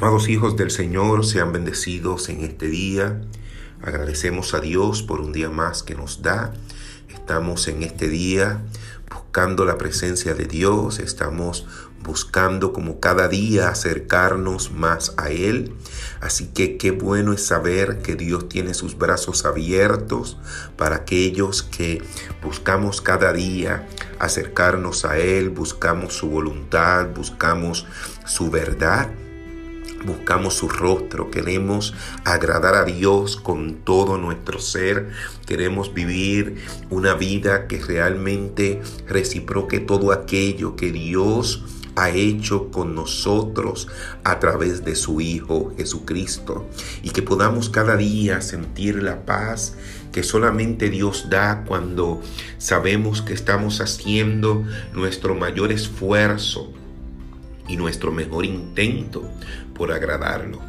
Amados hijos del Señor, sean bendecidos en este día. Agradecemos a Dios por un día más que nos da. Estamos en este día buscando la presencia de Dios, estamos buscando como cada día acercarnos más a Él. Así que qué bueno es saber que Dios tiene sus brazos abiertos para aquellos que buscamos cada día acercarnos a Él, buscamos su voluntad, buscamos su verdad buscamos su rostro, queremos agradar a Dios con todo nuestro ser, queremos vivir una vida que realmente reciproque todo aquello que Dios ha hecho con nosotros a través de su Hijo Jesucristo. Y que podamos cada día sentir la paz que solamente Dios da cuando sabemos que estamos haciendo nuestro mayor esfuerzo y nuestro mejor intento por agradarlo.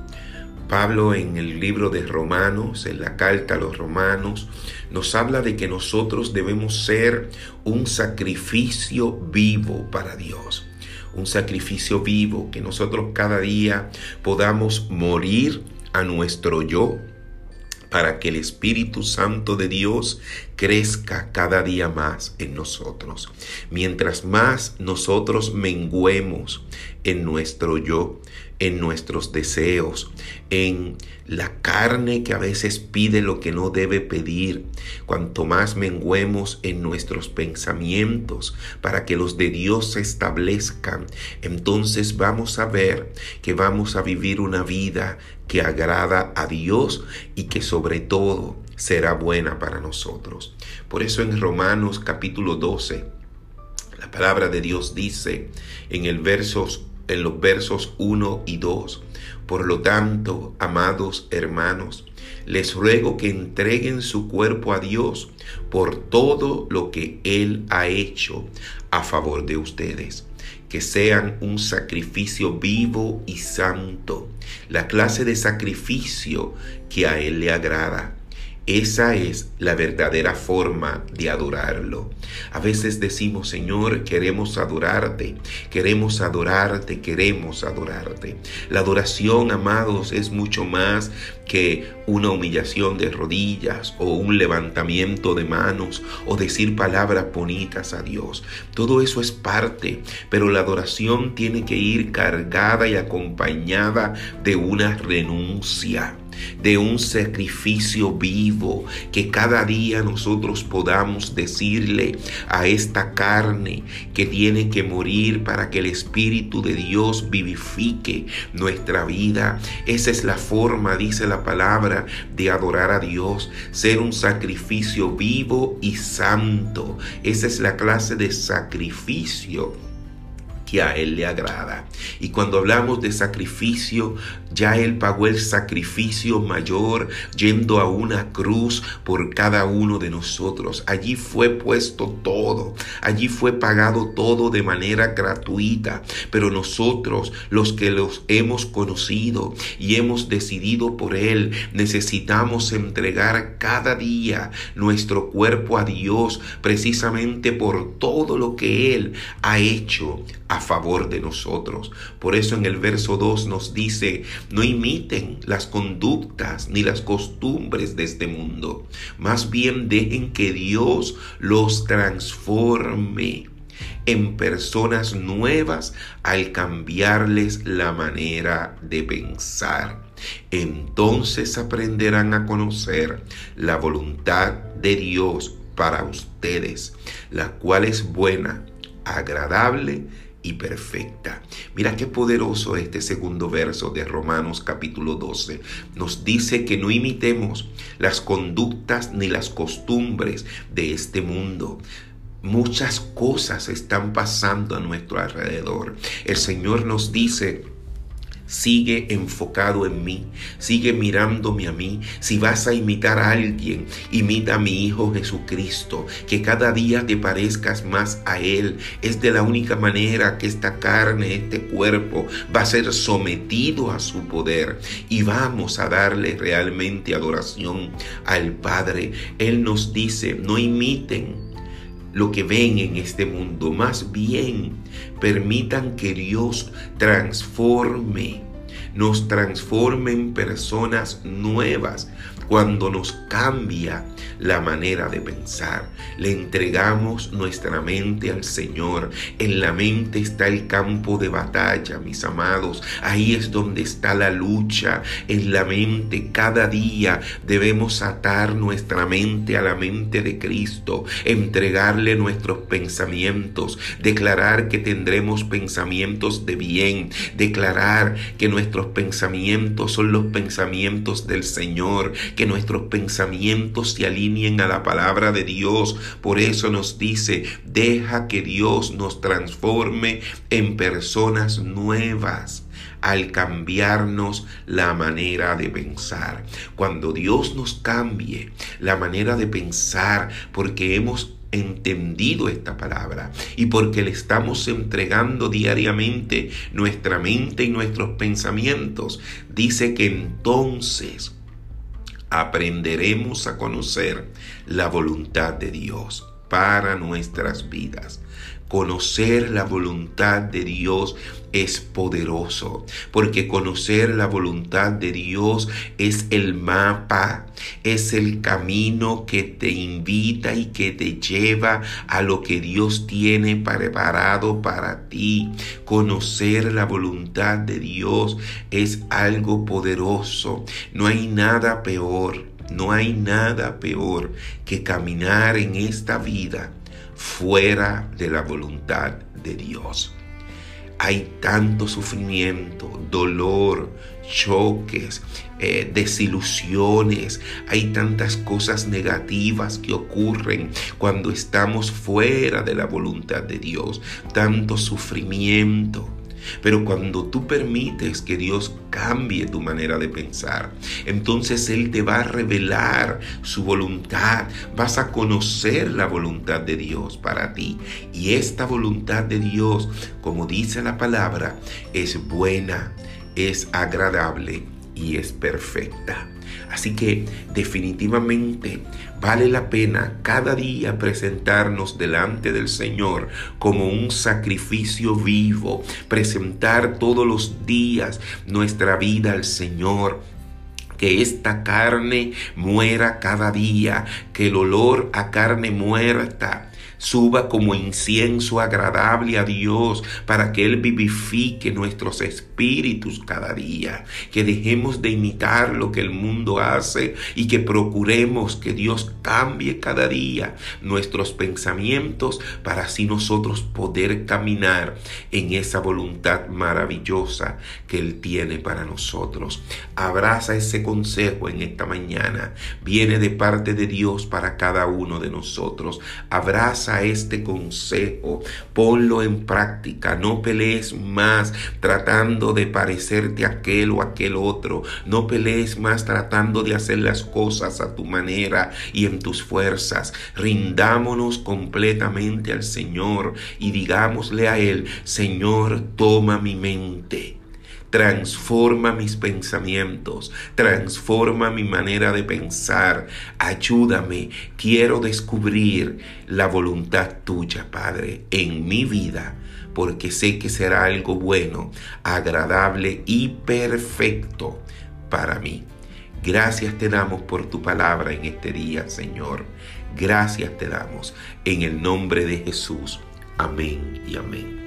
Pablo en el libro de Romanos, en la carta a los Romanos, nos habla de que nosotros debemos ser un sacrificio vivo para Dios. Un sacrificio vivo, que nosotros cada día podamos morir a nuestro yo para que el Espíritu Santo de Dios crezca cada día más en nosotros. Mientras más nosotros menguemos en nuestro yo, en nuestros deseos, en la carne que a veces pide lo que no debe pedir, cuanto más menguemos en nuestros pensamientos para que los de Dios se establezcan, entonces vamos a ver que vamos a vivir una vida que agrada a Dios y que sobre todo será buena para nosotros. Por eso en Romanos capítulo 12, la palabra de Dios dice en el versos en los versos 1 y 2. Por lo tanto, amados hermanos, les ruego que entreguen su cuerpo a Dios por todo lo que Él ha hecho a favor de ustedes que sean un sacrificio vivo y santo, la clase de sacrificio que a Él le agrada. Esa es la verdadera forma de adorarlo. A veces decimos, Señor, queremos adorarte, queremos adorarte, queremos adorarte. La adoración, amados, es mucho más que una humillación de rodillas o un levantamiento de manos o decir palabras bonitas a Dios. Todo eso es parte, pero la adoración tiene que ir cargada y acompañada de una renuncia de un sacrificio vivo, que cada día nosotros podamos decirle a esta carne que tiene que morir para que el Espíritu de Dios vivifique nuestra vida. Esa es la forma, dice la palabra, de adorar a Dios, ser un sacrificio vivo y santo. Esa es la clase de sacrificio a Él le agrada. Y cuando hablamos de sacrificio, ya Él pagó el sacrificio mayor yendo a una cruz por cada uno de nosotros. Allí fue puesto todo, allí fue pagado todo de manera gratuita. Pero nosotros, los que los hemos conocido y hemos decidido por Él, necesitamos entregar cada día nuestro cuerpo a Dios precisamente por todo lo que Él ha hecho favor de nosotros. Por eso en el verso 2 nos dice, no imiten las conductas ni las costumbres de este mundo, más bien dejen que Dios los transforme en personas nuevas al cambiarles la manera de pensar. Entonces aprenderán a conocer la voluntad de Dios para ustedes, la cual es buena, agradable y perfecta. Mira qué poderoso este segundo verso de Romanos capítulo 12. Nos dice que no imitemos las conductas ni las costumbres de este mundo. Muchas cosas están pasando a nuestro alrededor. El Señor nos dice Sigue enfocado en mí, sigue mirándome a mí. Si vas a imitar a alguien, imita a mi Hijo Jesucristo, que cada día te parezcas más a Él. Es de la única manera que esta carne, este cuerpo, va a ser sometido a su poder y vamos a darle realmente adoración al Padre. Él nos dice, no imiten lo que ven en este mundo. Más bien, permitan que Dios transforme nos transforma en personas nuevas cuando nos cambia la manera de pensar. Le entregamos nuestra mente al Señor. En la mente está el campo de batalla, mis amados. Ahí es donde está la lucha. En la mente cada día debemos atar nuestra mente a la mente de Cristo, entregarle nuestros pensamientos, declarar que tendremos pensamientos de bien, declarar que nuestros pensamientos son los pensamientos del Señor, que nuestros pensamientos se alineen a la palabra de Dios. Por eso nos dice, deja que Dios nos transforme en personas nuevas al cambiarnos la manera de pensar. Cuando Dios nos cambie la manera de pensar, porque hemos entendido esta palabra. Y porque le estamos entregando diariamente nuestra mente y nuestros pensamientos, dice que entonces aprenderemos a conocer la voluntad de Dios para nuestras vidas. Conocer la voluntad de Dios es poderoso, porque conocer la voluntad de Dios es el mapa, es el camino que te invita y que te lleva a lo que Dios tiene preparado para ti. Conocer la voluntad de Dios es algo poderoso. No hay nada peor, no hay nada peor que caminar en esta vida fuera de la voluntad de Dios. Hay tanto sufrimiento, dolor, choques, eh, desilusiones, hay tantas cosas negativas que ocurren cuando estamos fuera de la voluntad de Dios, tanto sufrimiento, pero cuando tú permites que Dios cambie tu manera de pensar, entonces Él te va a revelar su voluntad. Vas a conocer la voluntad de Dios para ti. Y esta voluntad de Dios, como dice la palabra, es buena, es agradable y es perfecta. Así que definitivamente vale la pena cada día presentarnos delante del Señor como un sacrificio vivo, presentar todos los días nuestra vida al Señor. Que esta carne muera cada día, que el olor a carne muerta suba como incienso agradable a Dios para que Él vivifique nuestros espíritus cada día, que dejemos de imitar lo que el mundo hace y que procuremos que Dios cambie cada día nuestros pensamientos para así nosotros poder caminar en esa voluntad maravillosa que Él tiene para nosotros. Abraza ese consejo en esta mañana. Viene de parte de Dios para cada uno de nosotros. Abraza este consejo, ponlo en práctica, no pelees más tratando de parecerte aquel o aquel otro, no pelees más tratando de hacer las cosas a tu manera y en tus fuerzas, rindámonos completamente al Señor y digámosle a Él, Señor, toma mi mente transforma mis pensamientos, transforma mi manera de pensar, ayúdame, quiero descubrir la voluntad tuya, Padre, en mi vida, porque sé que será algo bueno, agradable y perfecto para mí. Gracias te damos por tu palabra en este día, Señor. Gracias te damos en el nombre de Jesús. Amén y amén.